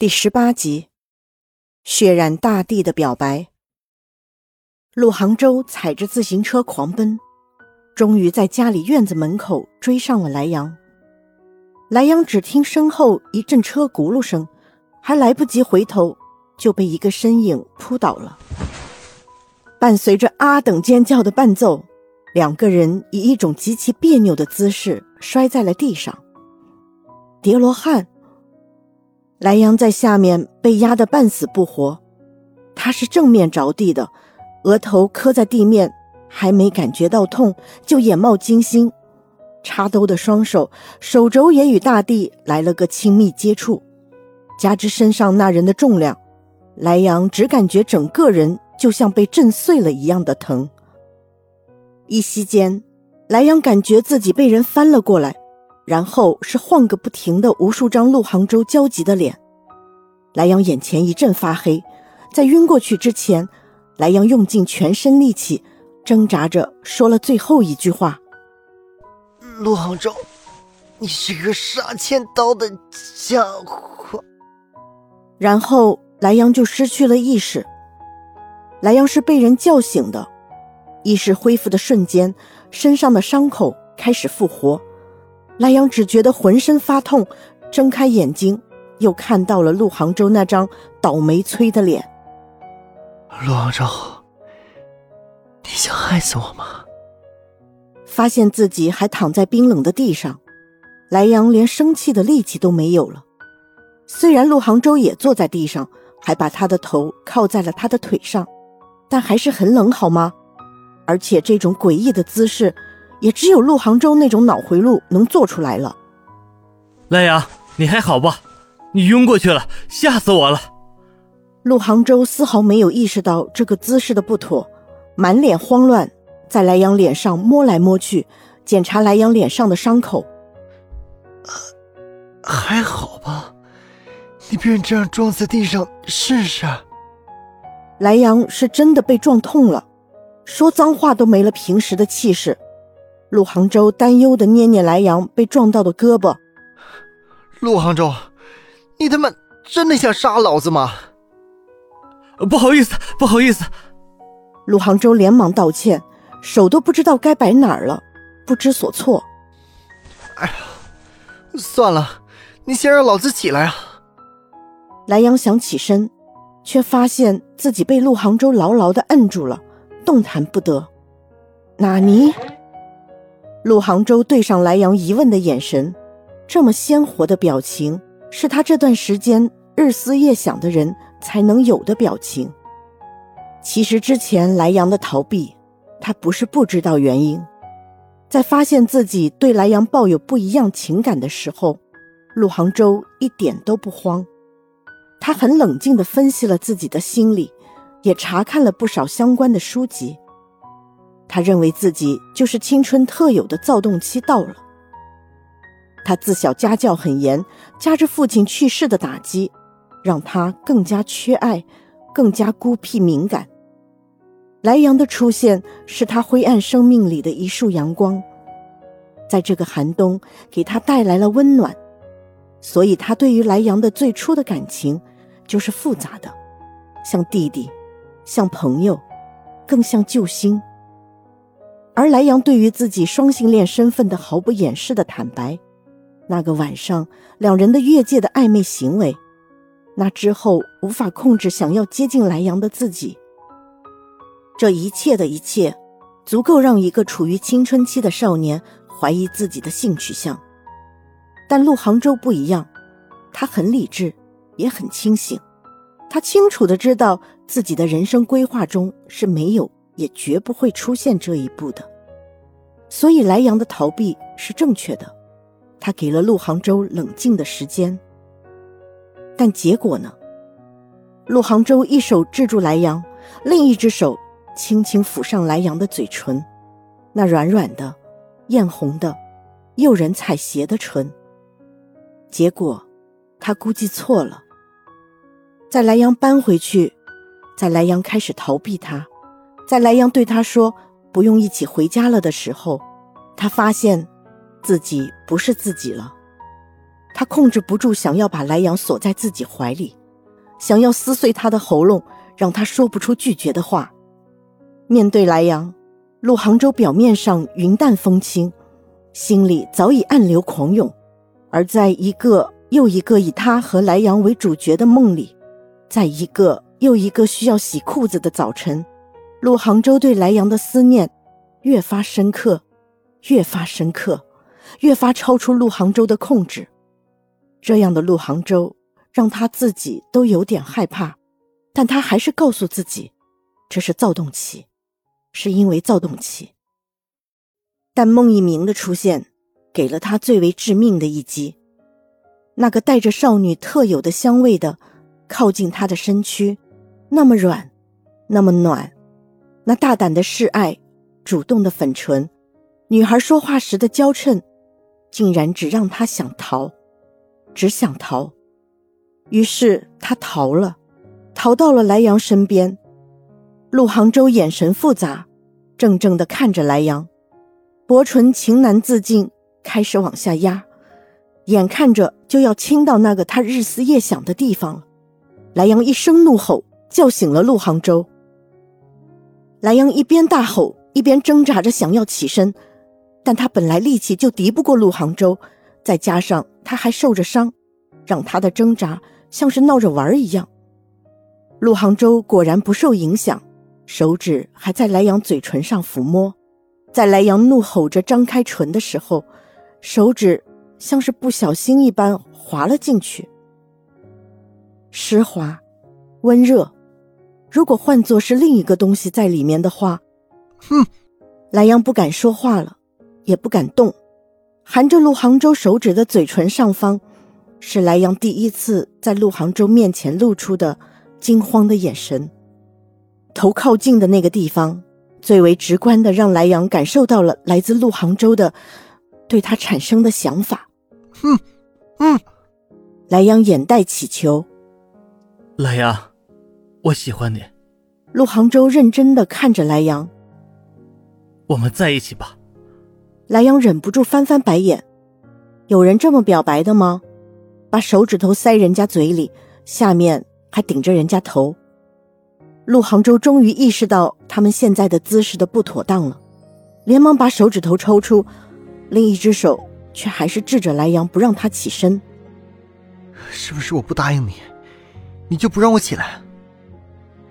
第十八集，血染大地的表白。陆杭州踩着自行车狂奔，终于在家里院子门口追上了莱阳。莱阳只听身后一阵车轱辘声，还来不及回头，就被一个身影扑倒了。伴随着啊等尖叫的伴奏，两个人以一种极其别扭的姿势摔在了地上。叠罗汉。莱阳在下面被压得半死不活，他是正面着地的，额头磕在地面，还没感觉到痛就眼冒金星，插兜的双手手肘也与大地来了个亲密接触，加之身上那人的重量，莱阳只感觉整个人就像被震碎了一样的疼。一息间，莱阳感觉自己被人翻了过来。然后是晃个不停的无数张陆杭州焦急的脸，莱阳眼前一阵发黑，在晕过去之前，莱阳用尽全身力气，挣扎着说了最后一句话：“陆杭州，你是个杀千刀的家伙。”然后莱阳就失去了意识。莱阳是被人叫醒的，意识恢复的瞬间，身上的伤口开始复活。莱阳只觉得浑身发痛，睁开眼睛，又看到了陆杭州那张倒霉催的脸。陆杭州，你想害死我吗？发现自己还躺在冰冷的地上，莱阳连生气的力气都没有了。虽然陆杭州也坐在地上，还把他的头靠在了他的腿上，但还是很冷，好吗？而且这种诡异的姿势。也只有陆杭州那种脑回路能做出来了。莱阳，你还好吧？你晕过去了，吓死我了！陆杭州丝毫没有意识到这个姿势的不妥，满脸慌乱，在莱阳脸上摸来摸去，检查莱阳脸上的伤口。还好吧？你被人这样撞在地上试试。莱阳是真的被撞痛了，说脏话都没了平时的气势。陆杭州担忧的捏捏莱阳被撞到的胳膊。陆杭州，你他妈真的想杀老子吗？不好意思，不好意思。陆杭州连忙道歉，手都不知道该摆哪儿了，不知所措。哎呀，算了，你先让老子起来啊！莱阳想起身，却发现自己被陆杭州牢牢的摁住了，动弹不得。纳尼？陆杭州对上莱阳疑问的眼神，这么鲜活的表情，是他这段时间日思夜想的人才能有的表情。其实之前莱阳的逃避，他不是不知道原因。在发现自己对莱阳抱有不一样情感的时候，陆杭州一点都不慌，他很冷静地分析了自己的心理，也查看了不少相关的书籍。他认为自己就是青春特有的躁动期到了。他自小家教很严，加之父亲去世的打击，让他更加缺爱，更加孤僻敏感。莱阳的出现是他灰暗生命里的一束阳光，在这个寒冬给他带来了温暖。所以，他对于莱阳的最初的感情就是复杂的，像弟弟，像朋友，更像救星。而莱阳对于自己双性恋身份的毫不掩饰的坦白，那个晚上两人的越界的暧昧行为，那之后无法控制想要接近莱阳的自己，这一切的一切，足够让一个处于青春期的少年怀疑自己的性取向。但陆杭州不一样，他很理智，也很清醒，他清楚的知道自己的人生规划中是没有。也绝不会出现这一步的，所以莱阳的逃避是正确的，他给了陆杭州冷静的时间。但结果呢？陆杭州一手制住莱阳，另一只手轻轻抚上莱阳的嘴唇，那软软的、艳红的、诱人采撷的唇。结果，他估计错了，在莱阳搬回去，在莱阳开始逃避他。在莱阳对他说“不用一起回家了”的时候，他发现自己不是自己了。他控制不住想要把莱阳锁在自己怀里，想要撕碎他的喉咙，让他说不出拒绝的话。面对莱阳，陆杭州表面上云淡风轻，心里早已暗流狂涌。而在一个又一个以他和莱阳为主角的梦里，在一个又一个需要洗裤子的早晨，陆杭州对莱阳的思念越发深刻，越发深刻，越发超出陆杭州的控制。这样的陆杭州让他自己都有点害怕，但他还是告诉自己，这是躁动期，是因为躁动期。但孟一鸣的出现。给了他最为致命的一击，那个带着少女特有的香味的，靠近他的身躯，那么软，那么暖，那大胆的示爱，主动的粉唇，女孩说话时的娇嗔，竟然只让他想逃，只想逃。于是他逃了，逃到了莱阳身边。陆杭州眼神复杂，怔怔的看着莱阳，薄唇情难自禁。开始往下压，眼看着就要亲到那个他日思夜想的地方了。莱阳一声怒吼，叫醒了陆杭州。莱阳一边大吼，一边挣扎着想要起身，但他本来力气就敌不过陆杭州，再加上他还受着伤，让他的挣扎像是闹着玩一样。陆杭州果然不受影响，手指还在莱阳嘴唇上抚摸，在莱阳怒吼着张开唇的时候。手指像是不小心一般滑了进去，湿滑、温热。如果换作是另一个东西在里面的话，哼！莱阳不敢说话了，也不敢动。含着陆杭州手指的嘴唇上方，是莱阳第一次在陆杭州面前露出的惊慌的眼神。头靠近的那个地方，最为直观的让莱阳感受到了来自陆杭州的。对他产生的想法，哼，嗯，莱阳眼带乞求。莱阳，我喜欢你。陆杭州认真的看着莱阳，我们在一起吧。莱阳忍不住翻翻白眼，有人这么表白的吗？把手指头塞人家嘴里，下面还顶着人家头。陆杭州终于意识到他们现在的姿势的不妥当了，连忙把手指头抽出。另一只手却还是制着莱阳，不让他起身。是不是我不答应你，你就不让我起来？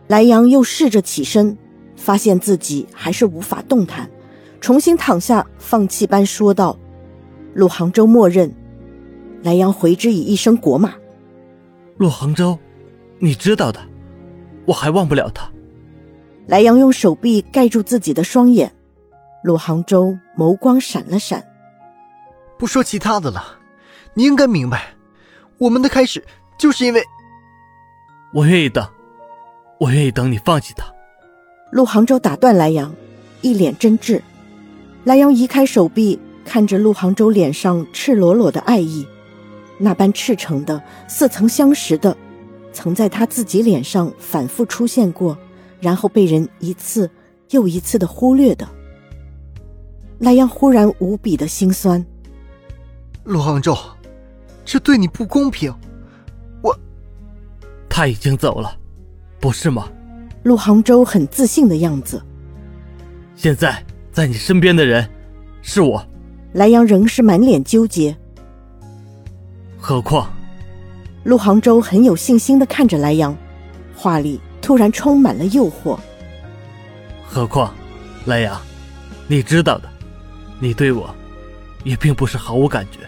莱阳又试着起身，发现自己还是无法动弹，重新躺下，放弃般说道：“陆杭州，默认。”莱阳回之以一声国骂：“陆杭州，你知道的，我还忘不了他。”莱阳用手臂盖住自己的双眼，陆杭州眸光闪了闪。不说其他的了，你应该明白，我们的开始就是因为……我愿意等，我愿意等你放弃他。陆杭州打断莱阳，一脸真挚。莱阳移开手臂，看着陆杭州脸上赤裸裸的爱意，那般赤诚的、似曾相识的，曾在他自己脸上反复出现过，然后被人一次又一次的忽略的。莱阳忽然无比的心酸。陆杭州，这对你不公平。我，他已经走了，不是吗？陆杭州很自信的样子。现在在你身边的人，是我。莱阳仍是满脸纠结。何况，陆杭州很有信心的看着莱阳，话里突然充满了诱惑。何况，莱阳，你知道的，你对我，也并不是毫无感觉。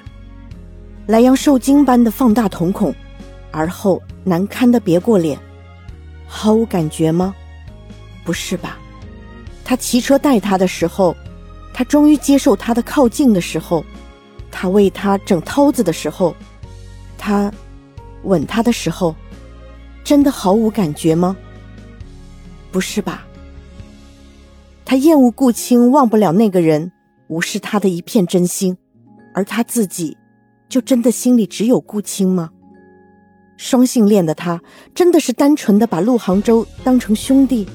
莱阳受惊般的放大瞳孔，而后难堪的别过脸，毫无感觉吗？不是吧？他骑车带他的时候，他终于接受他的靠近的时候，他为他整涛子的时候，他吻他的时候，真的毫无感觉吗？不是吧？他厌恶顾青，忘不了那个人，无视他的一片真心，而他自己。就真的心里只有顾青吗？双性恋的他真的是单纯的把陆杭州当成兄弟？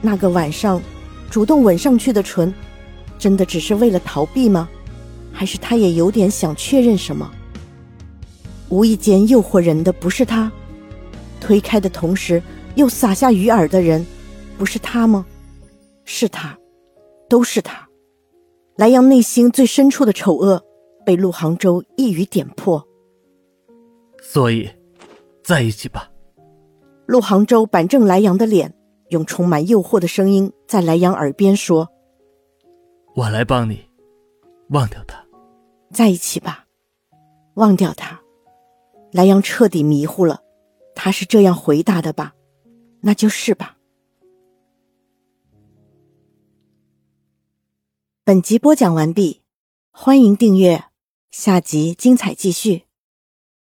那个晚上主动吻上去的唇，真的只是为了逃避吗？还是他也有点想确认什么？无意间诱惑人的不是他，推开的同时又撒下鱼饵的人，不是他吗？是他，都是他。莱阳内心最深处的丑恶，被陆杭州一语点破。所以，在一起吧。陆杭州板正莱阳的脸，用充满诱惑的声音在莱阳耳边说：“我来帮你，忘掉他，在一起吧，忘掉他。”莱阳彻底迷糊了，他是这样回答的吧？那就是吧。本集播讲完毕，欢迎订阅，下集精彩继续。